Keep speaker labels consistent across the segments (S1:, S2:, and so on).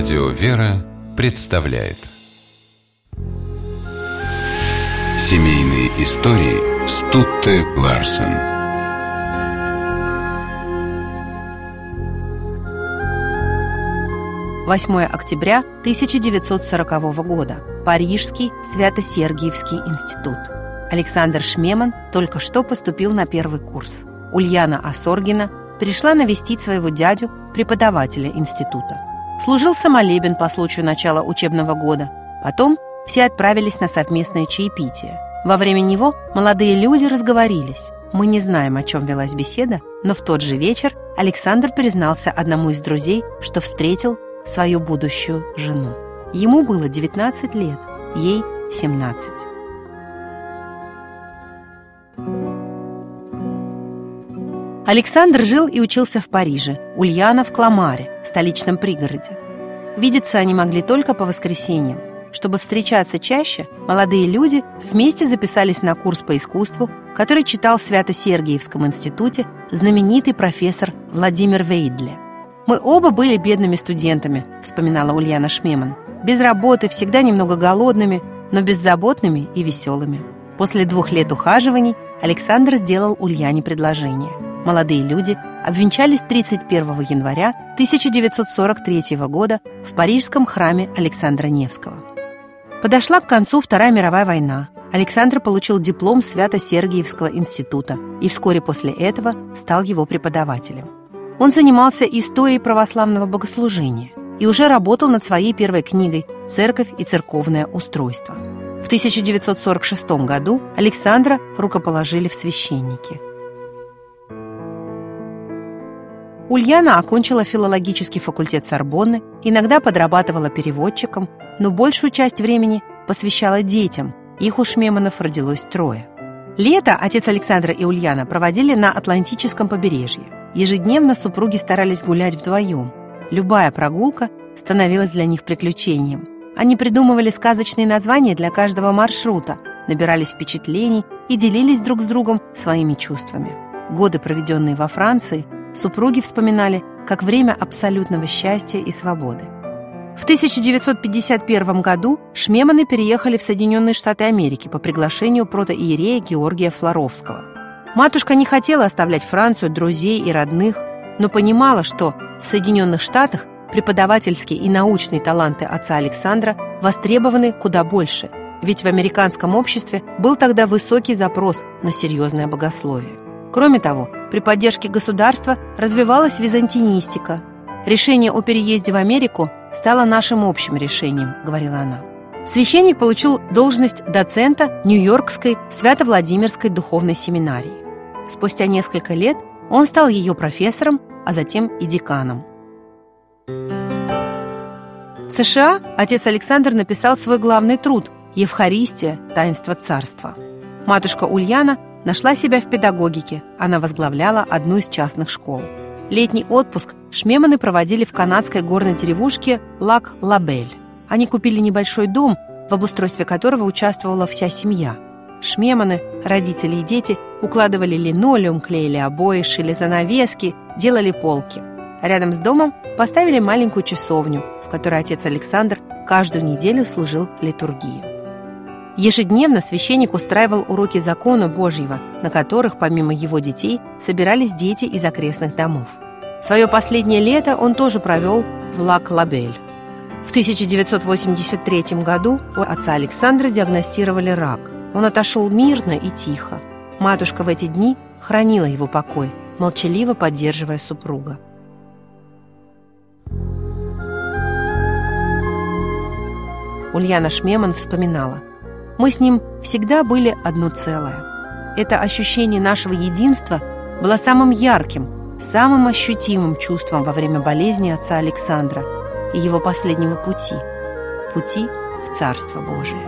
S1: Радио «Вера» представляет Семейные истории Стутте Ларсен
S2: Восьмое октября 1940 года. Парижский Свято-Сергиевский институт. Александр Шмеман только что поступил на первый курс. Ульяна Осоргина пришла навестить своего дядю, преподавателя института. Служил молебен по случаю начала учебного года. Потом все отправились на совместное чаепитие. Во время него молодые люди разговорились. Мы не знаем, о чем велась беседа, но в тот же вечер Александр признался одному из друзей, что встретил свою будущую жену. Ему было 19 лет, ей 17. Александр жил и учился в Париже, Ульяна в Кламаре, столичном пригороде. Видеться они могли только по воскресеньям. Чтобы встречаться чаще, молодые люди вместе записались на курс по искусству, который читал в Свято-Сергиевском институте знаменитый профессор Владимир Вейдле. «Мы оба были бедными студентами», — вспоминала Ульяна Шмеман. «Без работы, всегда немного голодными, но беззаботными и веселыми». После двух лет ухаживаний Александр сделал Ульяне предложение — Молодые люди обвенчались 31 января 1943 года в парижском храме Александра Невского. Подошла к концу Вторая мировая война. Александр получил диплом Свято-Сергиевского института и вскоре после этого стал его преподавателем. Он занимался историей православного богослужения и уже работал над своей первой книгой «Церковь и церковное устройство». В 1946 году Александра рукоположили в священники – Ульяна окончила филологический факультет Сорбонны, иногда подрабатывала переводчиком, но большую часть времени посвящала детям. Их у Шмеманов родилось трое. Лето отец Александра и Ульяна проводили на Атлантическом побережье. Ежедневно супруги старались гулять вдвоем. Любая прогулка становилась для них приключением. Они придумывали сказочные названия для каждого маршрута, набирались впечатлений и делились друг с другом своими чувствами. Годы, проведенные во Франции, супруги вспоминали как время абсолютного счастья и свободы. В 1951 году Шмеманы переехали в Соединенные Штаты Америки по приглашению протоиерея Георгия Флоровского. Матушка не хотела оставлять Францию, друзей и родных, но понимала, что в Соединенных Штатах преподавательские и научные таланты отца Александра востребованы куда больше, ведь в американском обществе был тогда высокий запрос на серьезное богословие. Кроме того, при поддержке государства развивалась византинистика. Решение о переезде в Америку стало нашим общим решением, говорила она. Священник получил должность доцента Нью-Йоркской Свято-Владимирской духовной семинарии. Спустя несколько лет он стал ее профессором, а затем и деканом. В США отец Александр написал свой главный труд «Евхаристия. Таинство царства». Матушка Ульяна Нашла себя в педагогике, она возглавляла одну из частных школ. Летний отпуск Шмеманы проводили в канадской горной деревушке Лак-Лабель. Они купили небольшой дом, в обустройстве которого участвовала вся семья. Шмеманы, родители и дети укладывали линолеум, клеили обои, шили занавески, делали полки. Рядом с домом поставили маленькую часовню, в которой отец Александр каждую неделю служил литургию. Ежедневно священник устраивал уроки закона Божьего, на которых, помимо его детей, собирались дети из окрестных домов. Свое последнее лето он тоже провел в Лак-Лабель. В 1983 году у отца Александра диагностировали рак. Он отошел мирно и тихо. Матушка в эти дни хранила его покой, молчаливо поддерживая супруга. Ульяна Шмеман вспоминала – мы с ним всегда были одно целое. Это ощущение нашего единства было самым ярким, самым ощутимым чувством во время болезни отца Александра и его последнего пути, пути в Царство Божие.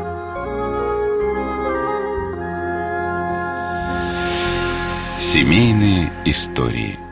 S1: Семейные истории –